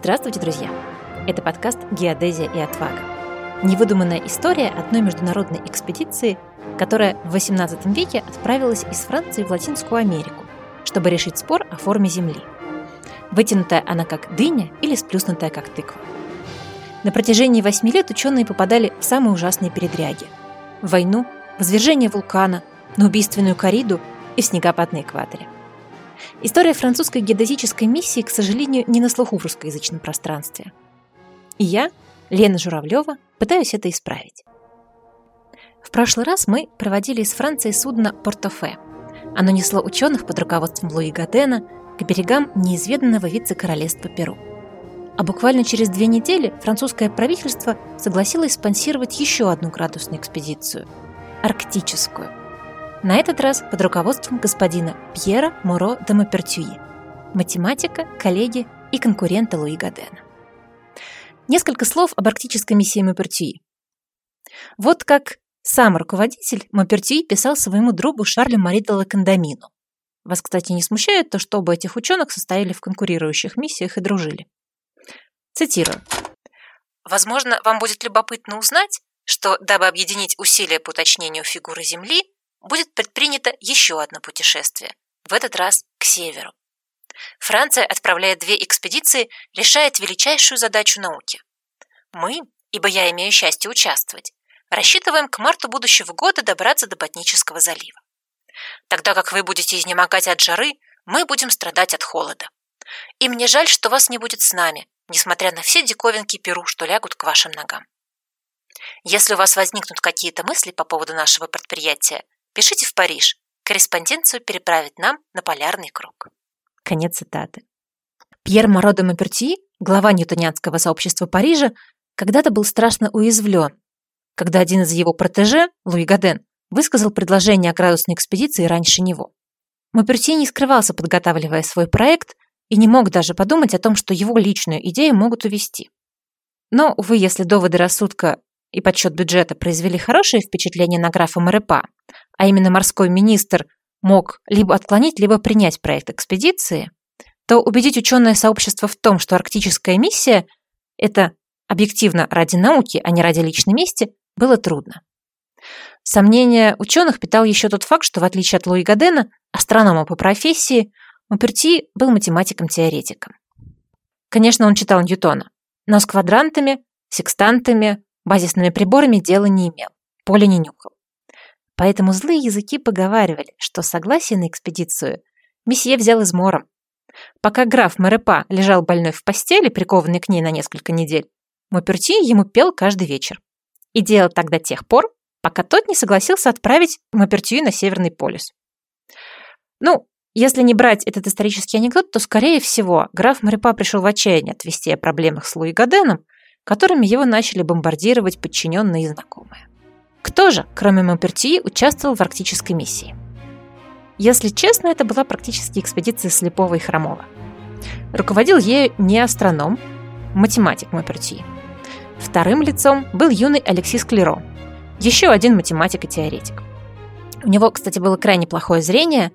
Здравствуйте, друзья! Это подкаст «Геодезия и отвага». Невыдуманная история одной международной экспедиции, которая в XVIII веке отправилась из Франции в Латинскую Америку, чтобы решить спор о форме Земли. Вытянутая она как дыня или сплюснутая как тыква. На протяжении восьми лет ученые попадали в самые ужасные передряги. В войну, в извержение вулкана, на убийственную кориду и в снегопад на экваторе – История французской геодезической миссии, к сожалению, не на слуху в русскоязычном пространстве. И я, Лена Журавлева, пытаюсь это исправить. В прошлый раз мы проводили из Франции судно «Портофе». Оно несло ученых под руководством Луи Гадена к берегам неизведанного вице-королевства Перу. А буквально через две недели французское правительство согласилось спонсировать еще одну градусную экспедицию – арктическую – на этот раз под руководством господина Пьера Моро де Мапертюи, математика, коллеги и конкурента Луи Гадена. Несколько слов об арктической миссии Мапертюи. Вот как сам руководитель Мапертюи писал своему другу Шарлю Мари де. Вас, кстати, не смущает то, что оба этих ученых состояли в конкурирующих миссиях и дружили. Цитирую. Возможно, вам будет любопытно узнать, что, дабы объединить усилия по уточнению фигуры Земли, будет предпринято еще одно путешествие, в этот раз к северу. Франция, отправляя две экспедиции, решает величайшую задачу науки. Мы, ибо я имею счастье участвовать, рассчитываем к марту будущего года добраться до Ботнического залива. Тогда как вы будете изнемогать от жары, мы будем страдать от холода. И мне жаль, что вас не будет с нами, несмотря на все диковинки Перу, что лягут к вашим ногам. Если у вас возникнут какие-то мысли по поводу нашего предприятия, Пишите в Париж. Корреспонденцию переправить нам на полярный круг. Конец цитаты. Пьер Моро де Мапертьи, глава ньютонианского сообщества Парижа, когда-то был страшно уязвлен, когда один из его протеже, Луи Гаден, высказал предложение о градусной экспедиции раньше него. Мапертье не скрывался, подготавливая свой проект, и не мог даже подумать о том, что его личную идею могут увести. Но, увы, если доводы рассудка и подсчет бюджета произвели хорошее впечатление на графа Марепа, а именно морской министр мог либо отклонить, либо принять проект экспедиции, то убедить ученое сообщество в том, что арктическая миссия – это объективно ради науки, а не ради личной мести, было трудно. Сомнения ученых питал еще тот факт, что в отличие от Луи Гадена, астронома по профессии, Муперти был математиком-теоретиком. Конечно, он читал Ньютона, но с квадрантами, секстантами, Базисными приборами дела не имел, поле не нюхал. Поэтому злые языки поговаривали, что согласие на экспедицию месье взял измором. Пока граф Мерепа лежал больной в постели, прикованный к ней на несколько недель, Муперти ему пел каждый вечер. И делал так до тех пор, пока тот не согласился отправить Мапертью на Северный полюс. Ну, если не брать этот исторический анекдот, то, скорее всего, граф Марипа пришел в отчаяние от вести о проблемах с Луи Гаденом, которыми его начали бомбардировать подчиненные и знакомые. Кто же, кроме Мапертии, участвовал в арктической миссии? Если честно, это была практически экспедиция Слепого и Хромова. Руководил ею не астроном, математик Мапертии. Вторым лицом был юный Алексис Клеро, еще один математик и теоретик. У него, кстати, было крайне плохое зрение,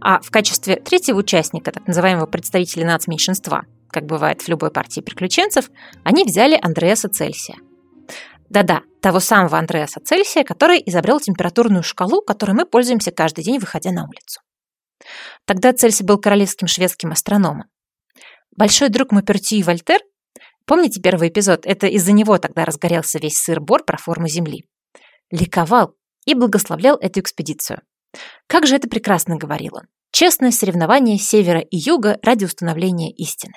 а в качестве третьего участника, так называемого представителя нацменьшинства, как бывает в любой партии приключенцев, они взяли Андреаса Цельсия. Да-да, того самого Андреаса Цельсия, который изобрел температурную шкалу, которой мы пользуемся каждый день, выходя на улицу. Тогда Цельсий был королевским шведским астрономом. Большой друг Мапертью Вольтер, помните первый эпизод, это из-за него тогда разгорелся весь сыр-бор про форму Земли, ликовал и благословлял эту экспедицию. Как же это прекрасно говорил он. Честное соревнование севера и юга ради установления истины.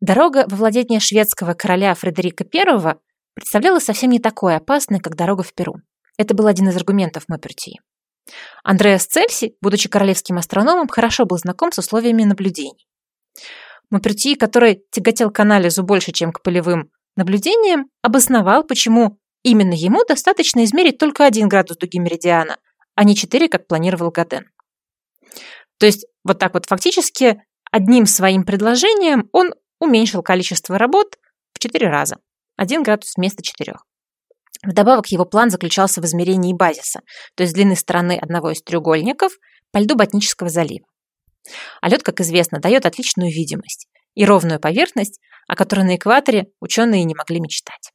Дорога во владение шведского короля Фредерика I представляла совсем не такой опасной, как дорога в Перу. Это был один из аргументов Мапертии. Андреас Цельси, будучи королевским астрономом, хорошо был знаком с условиями наблюдений. Мапертии, который тяготел к анализу больше, чем к полевым наблюдениям, обосновал, почему именно ему достаточно измерить только один градус дуги меридиана, а не четыре, как планировал Гаден. То есть вот так вот фактически одним своим предложением он уменьшил количество работ в 4 раза. 1 градус вместо 4. Вдобавок его план заключался в измерении базиса, то есть длины стороны одного из треугольников по льду Ботнического залива. А лед, как известно, дает отличную видимость. и ровную поверхность, о которой на экваторе ученые не могли мечтать.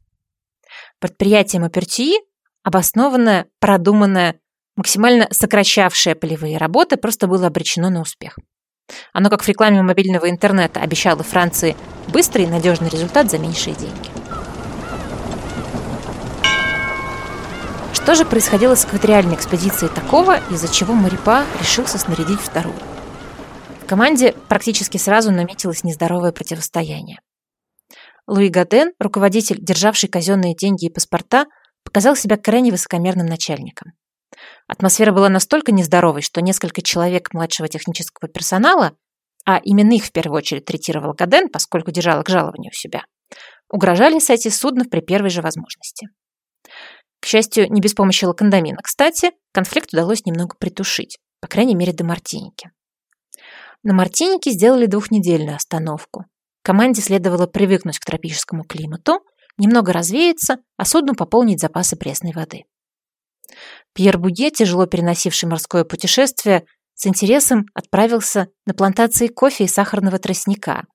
Предприятие Мапертии, обоснованное, продуманное, максимально сокращавшее полевые работы, просто было обречено на успех. Оно, как в рекламе мобильного интернета, обещало Франции быстрый и надежный результат за меньшие деньги. Что же происходило с экваториальной экспедицией такого, из-за чего Марипа решился снарядить вторую? В команде практически сразу наметилось нездоровое противостояние. Луи Гаден, руководитель, державший казенные деньги и паспорта, показал себя крайне высокомерным начальником. Атмосфера была настолько нездоровой, что несколько человек младшего технического персонала, а именно их в первую очередь третировал Гаден, поскольку держал их жалование у себя, угрожали сойти с судна при первой же возможности. К счастью, не без помощи лакандамина. Кстати, конфликт удалось немного притушить, по крайней мере, до Мартиники. На Мартинике сделали двухнедельную остановку. Команде следовало привыкнуть к тропическому климату, немного развеяться, а судну пополнить запасы пресной воды. Пьер Буге, тяжело переносивший морское путешествие, с интересом отправился на плантации кофе и сахарного тростника.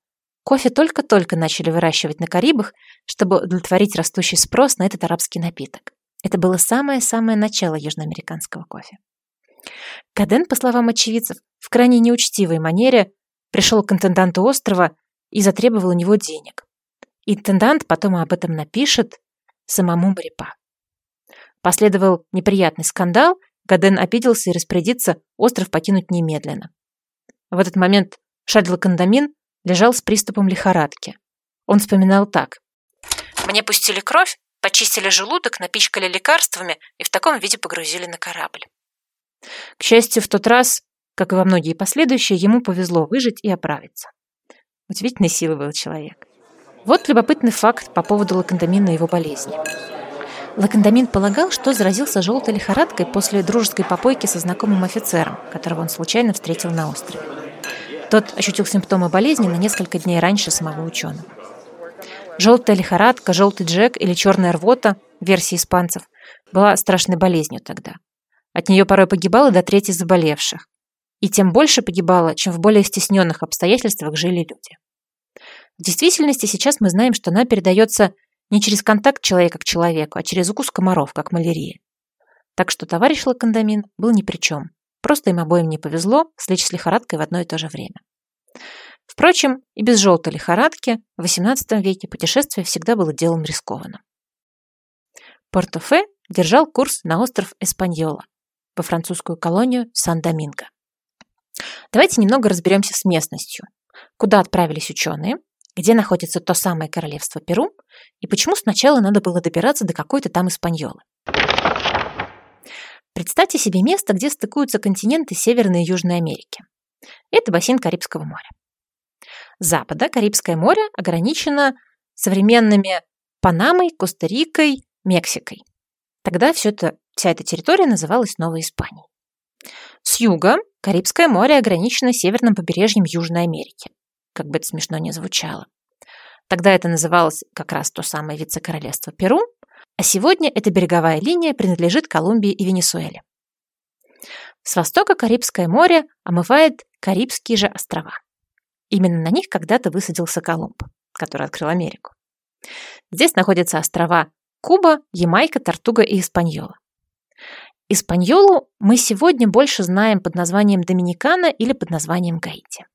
Кофе только-только начали выращивать на Карибах, чтобы удовлетворить растущий спрос на этот арабский напиток. Это было самое-самое начало южноамериканского кофе. Каден, по словам очевидцев, в крайне неучтивой манере пришел к интенданту острова и затребовал у него денег. Интендант потом об этом напишет самому Марипа. Последовал неприятный скандал, Гаден обиделся и распорядится остров покинуть немедленно. В этот момент Шадл Кандамин лежал с приступом лихорадки. Он вспоминал так. «Мне пустили кровь, почистили желудок, напичкали лекарствами и в таком виде погрузили на корабль». К счастью, в тот раз, как и во многие последующие, ему повезло выжить и оправиться. Удивительной силы был человек. Вот любопытный факт по поводу лакандамина и его болезни. Лакандамин полагал, что заразился желтой лихорадкой после дружеской попойки со знакомым офицером, которого он случайно встретил на острове. Тот ощутил симптомы болезни на несколько дней раньше самого ученого. Желтая лихорадка, желтый джек или черная рвота, версии испанцев, была страшной болезнью тогда. От нее порой погибало до трети заболевших. И тем больше погибало, чем в более стесненных обстоятельствах жили люди. В действительности сейчас мы знаем, что она передается не через контакт человека к человеку, а через укус комаров, как малярия. Так что товарищ Лакандамин был ни при чем. Просто им обоим не повезло слечь с лихорадкой в одно и то же время. Впрочем, и без желтой лихорадки в XVIII веке путешествие всегда было делом рискованным. Портофе держал курс на остров Эспаньола, во французскую колонию Сан-Доминго. Давайте немного разберемся с местностью. Куда отправились ученые, где находится то самое королевство Перу и почему сначала надо было добираться до какой-то там Испаньолы. Представьте себе место, где стыкуются континенты Северной и Южной Америки. Это бассейн Карибского моря. С запада Карибское море ограничено современными Панамой, Коста-Рикой, Мексикой. Тогда все это, вся эта территория называлась Новой Испанией. С юга Карибское море ограничено северным побережьем Южной Америки как бы это смешно не звучало. Тогда это называлось как раз то самое вице-королевство Перу, а сегодня эта береговая линия принадлежит Колумбии и Венесуэле. С востока Карибское море омывает Карибские же острова. Именно на них когда-то высадился Колумб, который открыл Америку. Здесь находятся острова Куба, Ямайка, Тортуга и Испаньола. Испаньолу мы сегодня больше знаем под названием Доминикана или под названием Гаити.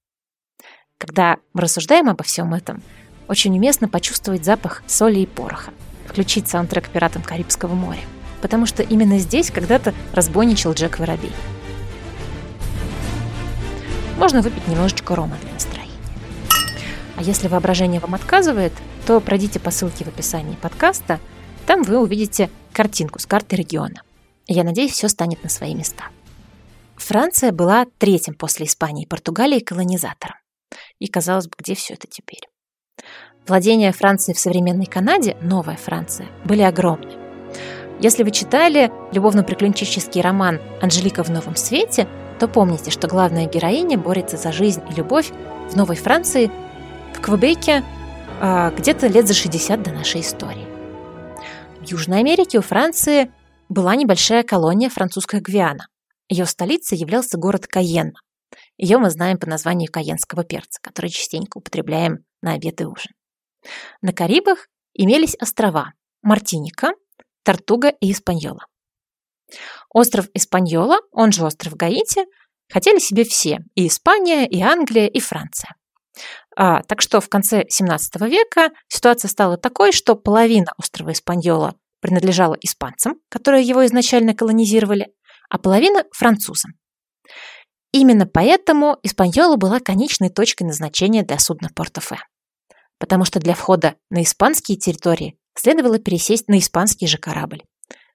Когда мы рассуждаем обо всем этом, очень уместно почувствовать запах соли и пороха, включить саундтрек «Пиратам Карибского моря», потому что именно здесь когда-то разбойничал Джек Воробей. Можно выпить немножечко рома для настроения. А если воображение вам отказывает, то пройдите по ссылке в описании подкаста, там вы увидите картинку с карты региона. Я надеюсь, все станет на свои места. Франция была третьим после Испании и Португалии колонизатором. И, казалось бы, где все это теперь? Владения Франции в современной Канаде, Новая Франция, были огромны. Если вы читали любовно-приключенческий роман «Анжелика в новом свете», то помните, что главная героиня борется за жизнь и любовь в Новой Франции, в Квебеке, а, где-то лет за 60 до нашей истории. В Южной Америке у Франции была небольшая колония французская Гвиана. Ее столицей являлся город Каенна. Ее мы знаем по названию каенского перца, который частенько употребляем на обед и ужин. На Карибах имелись острова Мартиника, Тартуга и Испаньола. Остров Испаньола, он же остров Гаити, хотели себе все – и Испания, и Англия, и Франция. А, так что в конце 17 века ситуация стала такой, что половина острова Испаньола принадлежала испанцам, которые его изначально колонизировали, а половина – французам. Именно поэтому Испаньола была конечной точкой назначения для судна Порто-Фе. Потому что для входа на испанские территории следовало пересесть на испанский же корабль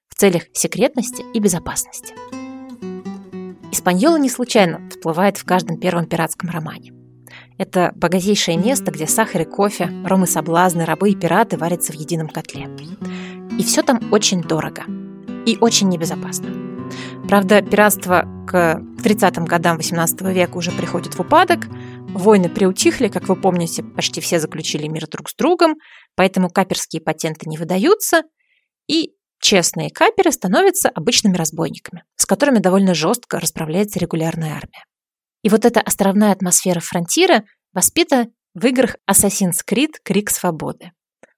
в целях секретности и безопасности. Испаньола не случайно всплывает в каждом первом пиратском романе. Это богатейшее место, где сахар и кофе, ром и соблазны, рабы и пираты варятся в едином котле. И все там очень дорого и очень небезопасно. Правда, пиратство к 30-м годам 18 века уже приходит в упадок, войны приутихли, как вы помните, почти все заключили мир друг с другом, поэтому каперские патенты не выдаются, и честные каперы становятся обычными разбойниками, с которыми довольно жестко расправляется регулярная армия. И вот эта островная атмосфера фронтира воспита в играх Assassin's Creed «Крик свободы».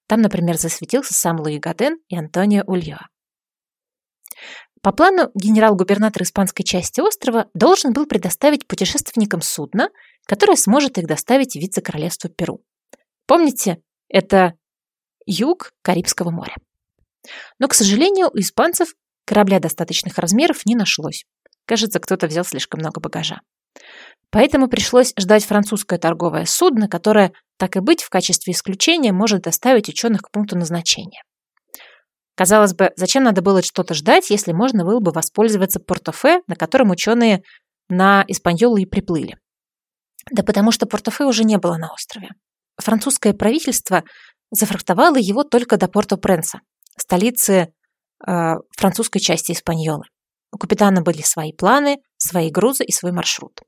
Там, например, засветился сам Луи Гаден и Антонио Улья. По плану генерал-губернатор испанской части острова должен был предоставить путешественникам судно, которое сможет их доставить в вице-королевство Перу. Помните, это юг Карибского моря. Но, к сожалению, у испанцев корабля достаточных размеров не нашлось. Кажется, кто-то взял слишком много багажа. Поэтому пришлось ждать французское торговое судно, которое, так и быть, в качестве исключения может доставить ученых к пункту назначения. Казалось бы, зачем надо было что-то ждать, если можно было бы воспользоваться портофе, на котором ученые на Испаньолу и приплыли? Да потому что портофе уже не было на острове. Французское правительство зафрахтовало его только до Порто-Пренса, столицы э, французской части Испаньолы. У капитана были свои планы, свои грузы и свой маршрут.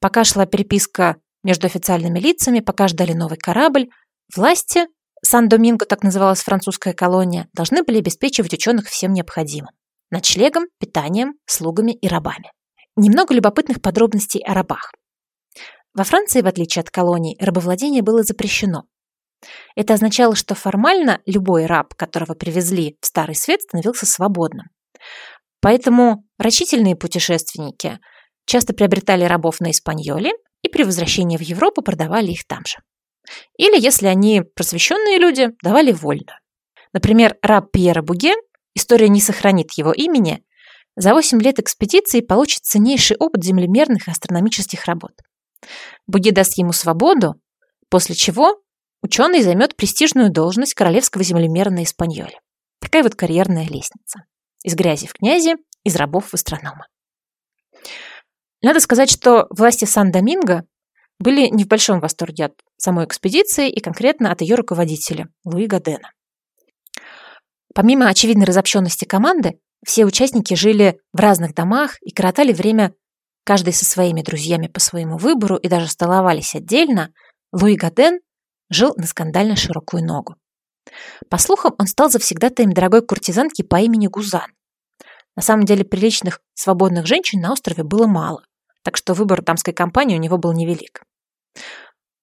Пока шла переписка между официальными лицами, пока ждали новый корабль, власти, Сан-Доминго, так называлась французская колония, должны были обеспечивать ученых всем необходимым. Ночлегом, питанием, слугами и рабами. Немного любопытных подробностей о рабах. Во Франции, в отличие от колоний, рабовладение было запрещено. Это означало, что формально любой раб, которого привезли в Старый Свет, становился свободным. Поэтому рачительные путешественники часто приобретали рабов на Испаньоле и при возвращении в Европу продавали их там же. Или, если они просвещенные люди, давали вольно. Например, раб Пьера Буге, история не сохранит его имени, за 8 лет экспедиции получит ценнейший опыт землемерных и астрономических работ. Буге даст ему свободу, после чего ученый займет престижную должность королевского землемера на Испаньоле. Такая вот карьерная лестница. Из грязи в князи, из рабов в астронома. Надо сказать, что власти Сан-Доминго были не в большом восторге от самой экспедиции и конкретно от ее руководителя Луи Гадена. Помимо очевидной разобщенности команды, все участники жили в разных домах и коротали время каждый со своими друзьями по своему выбору и даже столовались отдельно, Луи Гаден жил на скандально широкую ногу. По слухам, он стал завсегдатаем дорогой куртизанки по имени Гузан. На самом деле приличных свободных женщин на острове было мало, так что выбор дамской компании у него был невелик.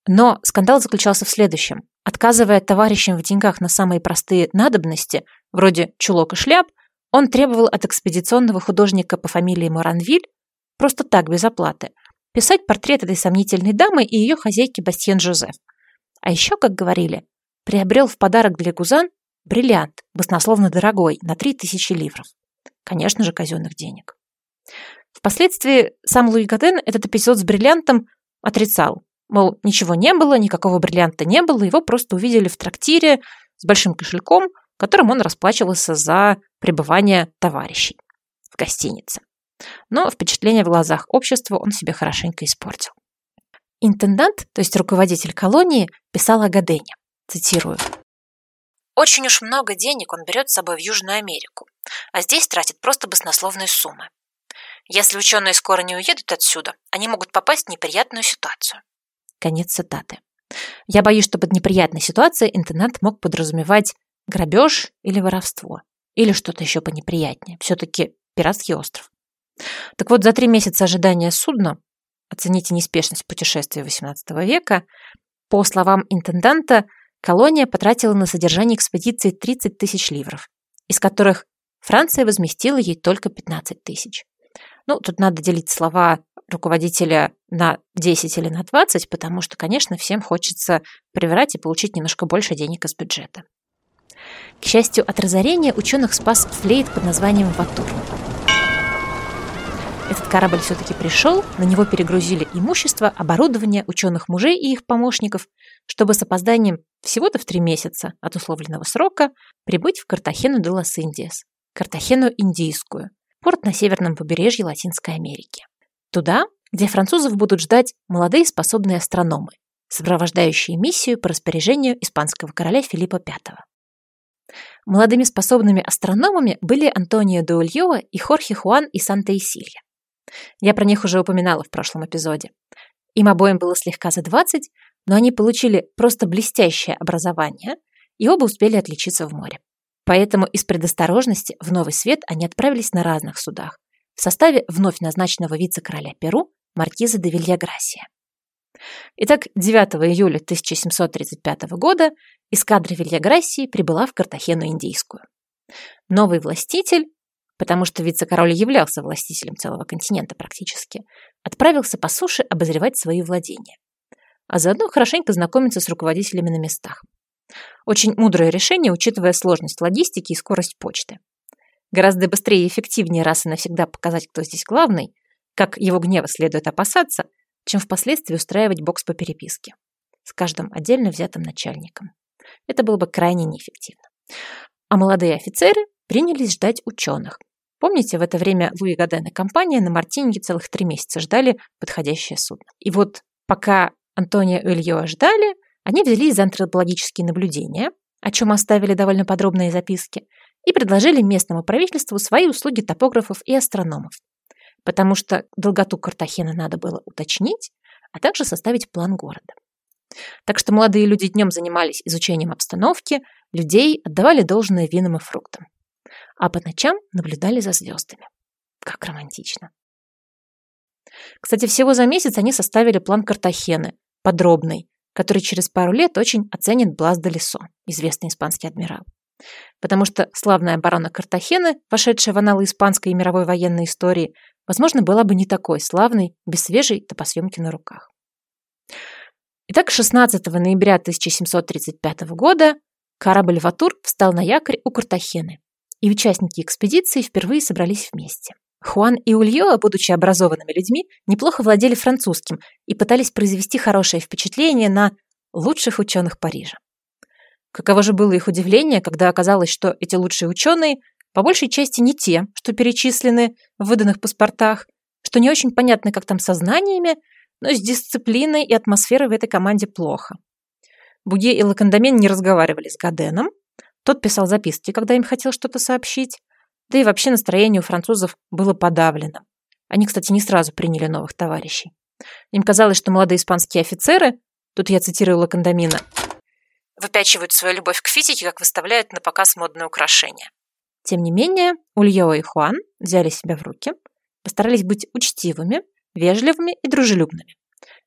Но скандал заключался в следующем. Отказывая товарищам в деньгах на самые простые надобности, вроде чулок и шляп, он требовал от экспедиционного художника по фамилии Моранвиль, просто так, без оплаты, писать портрет этой сомнительной дамы и ее хозяйки Бастьен Жозеф. А еще, как говорили, приобрел в подарок для Гузан бриллиант, баснословно дорогой, на 3000 ливров. Конечно же, казенных денег. Впоследствии сам Луи Гаден этот эпизод с бриллиантом отрицал, Мол, ничего не было, никакого бриллианта не было, его просто увидели в трактире с большим кошельком, которым он расплачивался за пребывание товарищей в гостинице. Но впечатление в глазах общества он себе хорошенько испортил. Интендант, то есть руководитель колонии, писал о Гадене. Цитирую. «Очень уж много денег он берет с собой в Южную Америку, а здесь тратит просто баснословные суммы. Если ученые скоро не уедут отсюда, они могут попасть в неприятную ситуацию. Конец цитаты. Я боюсь, что под неприятной ситуацией интендант мог подразумевать грабеж или воровство. Или что-то еще понеприятнее. Все-таки пиратский остров. Так вот, за три месяца ожидания судна, оцените неспешность путешествия XVIII века, По словам интенданта, колония потратила на содержание экспедиции 30 тысяч ливров, из которых Франция возместила ей только 15 тысяч. Ну, тут надо делить слова руководителя на 10 или на 20, потому что, конечно, всем хочется привирать и получить немножко больше денег из бюджета. К счастью, от разорения ученых спас флейт под названием «Ватур». Этот корабль все-таки пришел, на него перегрузили имущество, оборудование ученых мужей и их помощников, чтобы с опозданием всего-то в три месяца от условленного срока прибыть в Картахену де лас Индиас, Картахену Индийскую, порт на северном побережье Латинской Америки. Туда, где французов будут ждать молодые способные астрономы, сопровождающие миссию по распоряжению испанского короля Филиппа V. Молодыми способными астрономами были Антонио де Ульоа и Хорхе Хуан и Санта-Исилья. Я про них уже упоминала в прошлом эпизоде. Им обоим было слегка за 20, но они получили просто блестящее образование и оба успели отличиться в море. Поэтому из предосторожности в Новый Свет они отправились на разных судах в составе вновь назначенного вице-короля Перу маркиза де Вильяграсия. Итак, 9 июля 1735 года эскадра Вильяграссии прибыла в Картахену Индийскую. Новый властитель, потому что вице-король являлся властителем целого континента практически, отправился по суше обозревать свои владения, а заодно хорошенько знакомиться с руководителями на местах. Очень мудрое решение, учитывая сложность логистики и скорость почты. Гораздо быстрее и эффективнее раз и навсегда показать, кто здесь главный, как его гнева следует опасаться, чем впоследствии устраивать бокс по переписке с каждым отдельно взятым начальником. Это было бы крайне неэффективно. А молодые офицеры принялись ждать ученых. Помните, в это время Луи Гаден и компания на Мартинике целых три месяца ждали подходящее судно. И вот пока Антония и Ильё ждали, они взялись за антропологические наблюдения, о чем оставили довольно подробные записки, и предложили местному правительству свои услуги топографов и астрономов, потому что долготу Картахена надо было уточнить, а также составить план города. Так что молодые люди днем занимались изучением обстановки, людей отдавали должное винам и фруктам, а по ночам наблюдали за звездами. Как романтично. Кстати, всего за месяц они составили план Картахены, подробный, который через пару лет очень оценит Блас де Лисо, известный испанский адмирал. Потому что славная оборона Картахены, вошедшая в аналы испанской и мировой военной истории, возможно, была бы не такой славной без свежей топосъемки на руках. Итак, 16 ноября 1735 года корабль «Ватур» встал на якорь у Картахены, и участники экспедиции впервые собрались вместе. Хуан и Ульоа, будучи образованными людьми, неплохо владели французским и пытались произвести хорошее впечатление на лучших ученых Парижа. Каково же было их удивление, когда оказалось, что эти лучшие ученые по большей части не те, что перечислены в выданных паспортах, что не очень понятно, как там со знаниями, но с дисциплиной и атмосферой в этой команде плохо. Буге и Лакандамин не разговаривали с Гаденом, тот писал записки, когда им хотел что-то сообщить, да и вообще настроение у французов было подавлено. Они, кстати, не сразу приняли новых товарищей. Им казалось, что молодые испанские офицеры, тут я цитирую Лакандамина, выпячивают свою любовь к физике, как выставляют на показ модные украшения. Тем не менее, Ульео и Хуан взяли себя в руки, постарались быть учтивыми, вежливыми и дружелюбными,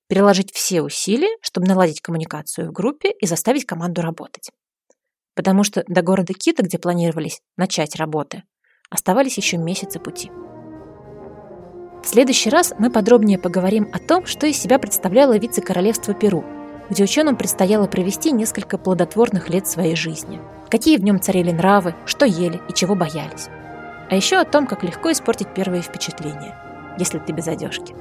переложить все усилия, чтобы наладить коммуникацию в группе и заставить команду работать. Потому что до города Кита, где планировались начать работы, Оставались еще месяцы пути. В следующий раз мы подробнее поговорим о том, что из себя представляло вице-королевство Перу, где ученым предстояло провести несколько плодотворных лет своей жизни. Какие в нем царили нравы, что ели и чего боялись. А еще о том, как легко испортить первые впечатления, если ты без одежки.